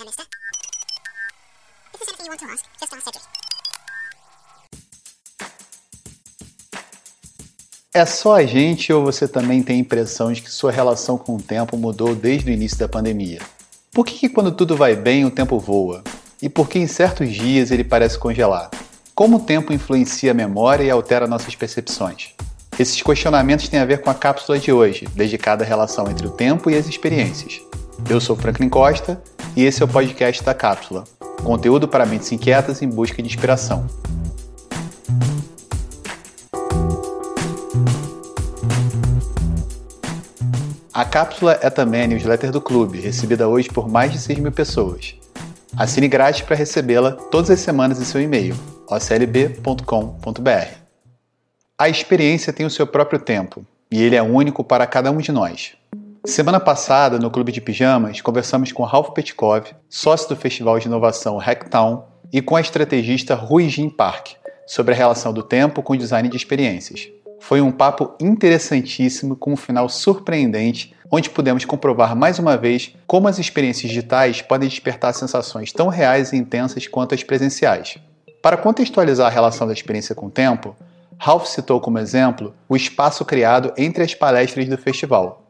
mister. If there's anything you want to ask, just ask Cedric. É só a gente ou você também tem a impressão de que sua relação com o tempo mudou desde o início da pandemia? Por que, que quando tudo vai bem o tempo voa? E por que em certos dias ele parece congelar? Como o tempo influencia a memória e altera nossas percepções? Esses questionamentos têm a ver com a cápsula de hoje, dedicada à relação entre o tempo e as experiências. Eu sou Franklin Costa e esse é o podcast da Cápsula, conteúdo para mentes inquietas em busca de inspiração. A cápsula é também a newsletter do clube, recebida hoje por mais de 6 mil pessoas. Assine grátis para recebê-la todas as semanas em seu e-mail, oclb.com.br. A experiência tem o seu próprio tempo, e ele é único para cada um de nós. Semana passada, no Clube de Pijamas, conversamos com Ralph Petkov, sócio do Festival de Inovação Hacktown, e com a estrategista Rui Jin Park, sobre a relação do tempo com o design de experiências. Foi um papo interessantíssimo com um final surpreendente, onde pudemos comprovar mais uma vez como as experiências digitais podem despertar sensações tão reais e intensas quanto as presenciais. Para contextualizar a relação da experiência com o tempo, Ralph citou como exemplo o espaço criado entre as palestras do festival.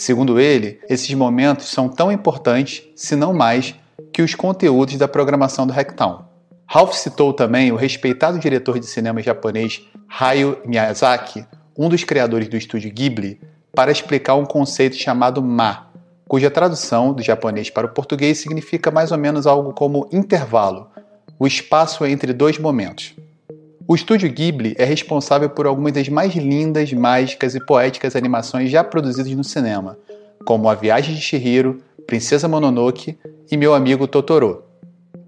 Segundo ele, esses momentos são tão importantes, se não mais, que os conteúdos da programação do Hacktown. Ralph citou também o respeitado diretor de cinema japonês Hayao Miyazaki, um dos criadores do estúdio Ghibli, para explicar um conceito chamado Ma, cuja tradução do japonês para o português significa mais ou menos algo como intervalo, o espaço entre dois momentos. O estúdio Ghibli é responsável por algumas das mais lindas, mágicas e poéticas animações já produzidas no cinema, como A Viagem de Chihiro, Princesa Mononoke e Meu Amigo Totoro.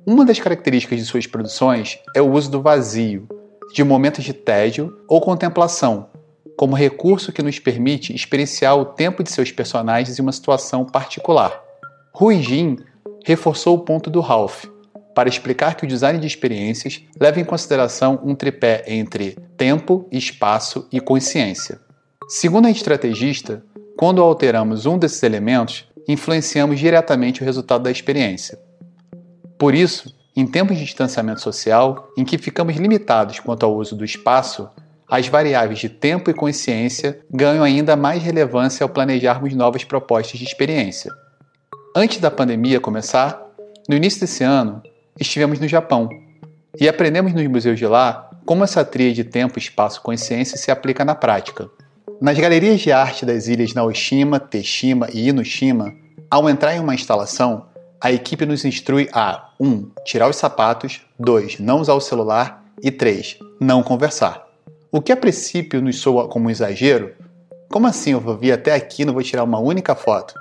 Uma das características de suas produções é o uso do vazio, de momentos de tédio ou contemplação, como recurso que nos permite experienciar o tempo de seus personagens em uma situação particular. Rui Jin reforçou o ponto do Ralph, para explicar que o design de experiências leva em consideração um tripé entre tempo, espaço e consciência. Segundo a estrategista, quando alteramos um desses elementos, influenciamos diretamente o resultado da experiência. Por isso, em tempos de distanciamento social, em que ficamos limitados quanto ao uso do espaço, as variáveis de tempo e consciência ganham ainda mais relevância ao planejarmos novas propostas de experiência. Antes da pandemia começar, no início desse ano, estivemos no Japão e aprendemos nos museus de lá como essa tria de tempo, espaço consciência se aplica na prática. Nas galerias de arte das ilhas Naoshima, Teshima e Inoshima, ao entrar em uma instalação, a equipe nos instrui a 1. Um, tirar os sapatos, 2. Não usar o celular e 3. Não conversar. O que a princípio nos soa como um exagero, como assim eu vou vir até aqui e não vou tirar uma única foto?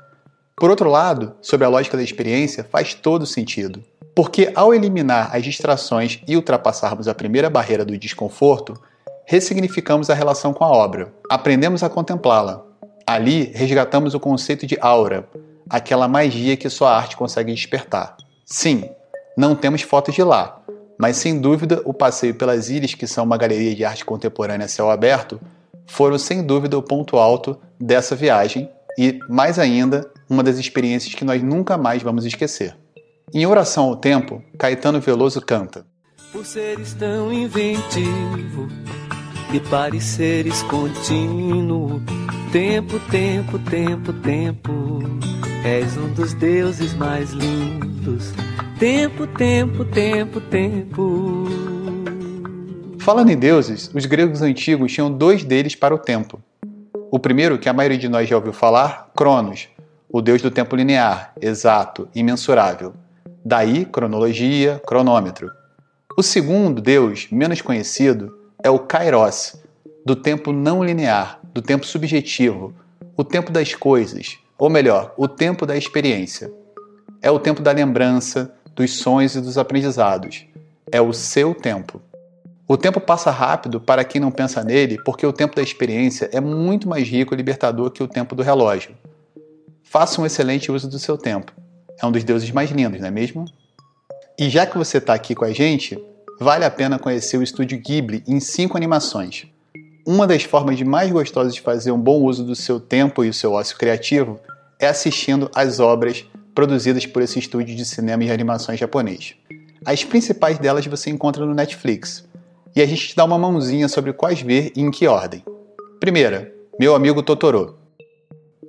Por outro lado, sobre a lógica da experiência, faz todo sentido. Porque ao eliminar as distrações e ultrapassarmos a primeira barreira do desconforto, ressignificamos a relação com a obra, aprendemos a contemplá-la. Ali resgatamos o conceito de aura, aquela magia que só a arte consegue despertar. Sim, não temos fotos de lá, mas sem dúvida o passeio pelas ilhas, que são uma galeria de arte contemporânea a céu aberto, foram sem dúvida o ponto alto dessa viagem e, mais ainda, uma das experiências que nós nunca mais vamos esquecer. Em Oração ao Tempo, Caetano Veloso canta: Por seres tão inventivo e pareceres contínuo, tempo, tempo, tempo, tempo, és um dos deuses mais lindos. Tempo, tempo, tempo, tempo. Falando em deuses, os gregos antigos tinham dois deles para o tempo. O primeiro, que a maioria de nós já ouviu falar, Cronos, o deus do tempo linear, exato, imensurável. Daí, cronologia, cronômetro. O segundo deus, menos conhecido, é o Kairos, do tempo não linear, do tempo subjetivo, o tempo das coisas, ou melhor, o tempo da experiência. É o tempo da lembrança, dos sonhos e dos aprendizados. É o seu tempo. O tempo passa rápido para quem não pensa nele, porque o tempo da experiência é muito mais rico e libertador que o tempo do relógio. Faça um excelente uso do seu tempo é um dos deuses mais lindos, não é mesmo? E já que você está aqui com a gente, vale a pena conhecer o estúdio Ghibli em cinco animações. Uma das formas mais gostosas de fazer um bom uso do seu tempo e o seu ócio criativo é assistindo às obras produzidas por esse estúdio de cinema e animações japonês. As principais delas você encontra no Netflix. E a gente te dá uma mãozinha sobre quais ver e em que ordem. Primeira, Meu Amigo Totoro.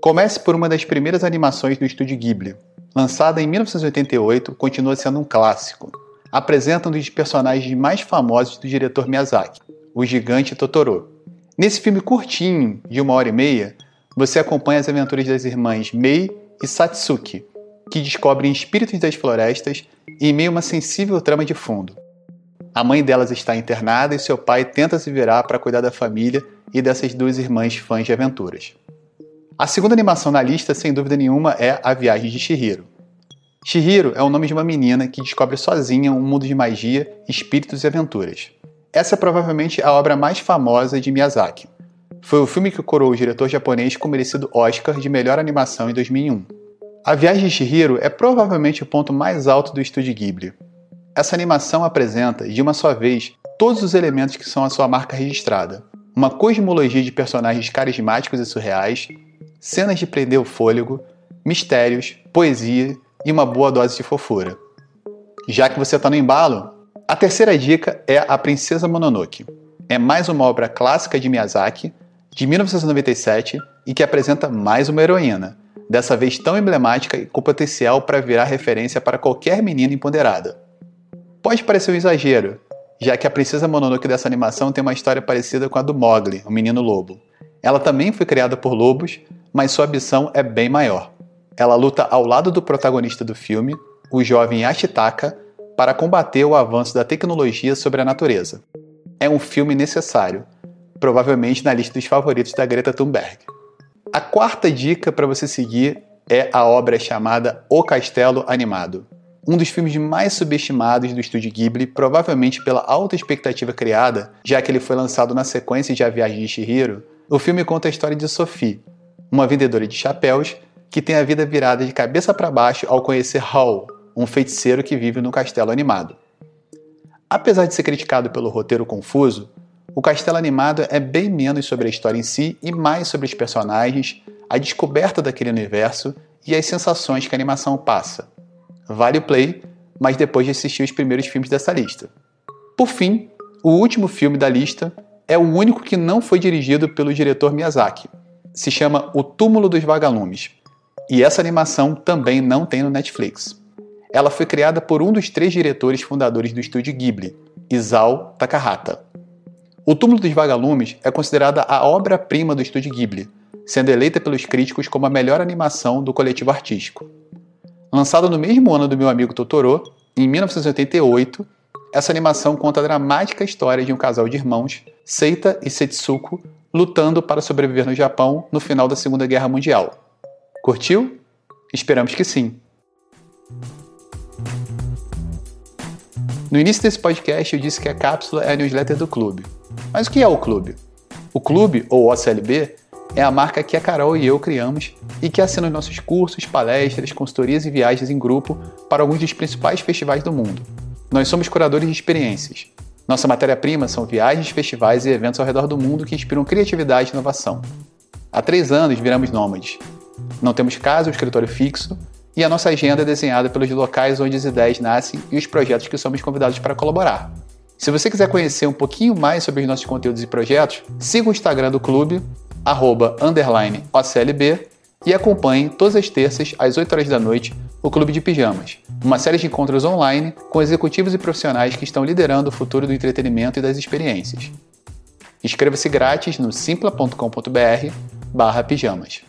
Comece por uma das primeiras animações do estúdio Ghibli. Lançada em 1988, continua sendo um clássico. Apresenta um dos personagens mais famosos do diretor Miyazaki, o gigante Totoro. Nesse filme curtinho, de uma hora e meia, você acompanha as aventuras das irmãs Mei e Satsuki, que descobrem espíritos das florestas em meio a uma sensível trama de fundo. A mãe delas está internada e seu pai tenta se virar para cuidar da família e dessas duas irmãs fãs de aventuras. A segunda animação na lista, sem dúvida nenhuma, é A Viagem de Shihiro. Shihiro é o nome de uma menina que descobre sozinha um mundo de magia, espíritos e aventuras. Essa é provavelmente a obra mais famosa de Miyazaki. Foi o filme que coroou o diretor japonês com o merecido Oscar de melhor animação em 2001. A Viagem de Shihiro é provavelmente o ponto mais alto do estúdio Ghibli. Essa animação apresenta, de uma só vez, todos os elementos que são a sua marca registrada. Uma cosmologia de personagens carismáticos e surreais, cenas de prender o fôlego, mistérios, poesia e uma boa dose de fofura. Já que você está no embalo, a terceira dica é A Princesa Mononoke. É mais uma obra clássica de Miyazaki, de 1997, e que apresenta mais uma heroína, dessa vez tão emblemática e com potencial para virar referência para qualquer menina empoderada. Pode parecer um exagero, já que a Princesa Mononoke dessa animação tem uma história parecida com a do Mowgli, o menino lobo. Ela também foi criada por lobos, mas sua ambição é bem maior. Ela luta ao lado do protagonista do filme, o jovem Ashitaka, para combater o avanço da tecnologia sobre a natureza. É um filme necessário, provavelmente na lista dos favoritos da Greta Thunberg. A quarta dica para você seguir é a obra chamada O Castelo Animado. Um dos filmes mais subestimados do estúdio Ghibli, provavelmente pela alta expectativa criada, já que ele foi lançado na sequência de A Viagem de Chihiro, o filme conta a história de Sophie, uma vendedora de chapéus que tem a vida virada de cabeça para baixo ao conhecer Hall, um feiticeiro que vive no castelo animado. Apesar de ser criticado pelo roteiro confuso, o Castelo Animado é bem menos sobre a história em si e mais sobre os personagens, a descoberta daquele universo e as sensações que a animação passa. Vale o play, mas depois de assistir os primeiros filmes dessa lista. Por fim, o último filme da lista é o único que não foi dirigido pelo diretor Miyazaki. Se chama O Túmulo dos Vagalumes. E essa animação também não tem no Netflix. Ela foi criada por um dos três diretores fundadores do estúdio Ghibli, Isao Takahata. O Túmulo dos Vagalumes é considerada a obra-prima do estúdio Ghibli, sendo eleita pelos críticos como a melhor animação do coletivo artístico. Lançada no mesmo ano do meu amigo Totoro, em 1988, essa animação conta a dramática história de um casal de irmãos, Seita e Setsuko, lutando para sobreviver no Japão no final da Segunda Guerra Mundial. Curtiu? Esperamos que sim. No início desse podcast eu disse que a cápsula é a newsletter do clube. Mas o que é o clube? O clube, ou OCLB, é a marca que a Carol e eu criamos e que assina os nossos cursos, palestras, consultorias e viagens em grupo para alguns dos principais festivais do mundo. Nós somos curadores de experiências. Nossa matéria-prima são viagens, festivais e eventos ao redor do mundo que inspiram criatividade e inovação. Há três anos viramos nômades. Não temos casa ou escritório fixo, e a nossa agenda é desenhada pelos locais onde as ideias nascem e os projetos que somos convidados para colaborar. Se você quiser conhecer um pouquinho mais sobre os nossos conteúdos e projetos, siga o Instagram do clube, arroba, OCLB, e acompanhe todas as terças, às 8 horas da noite, o Clube de Pijamas, uma série de encontros online com executivos e profissionais que estão liderando o futuro do entretenimento e das experiências. Inscreva-se grátis no simpla.com.br barra pijamas.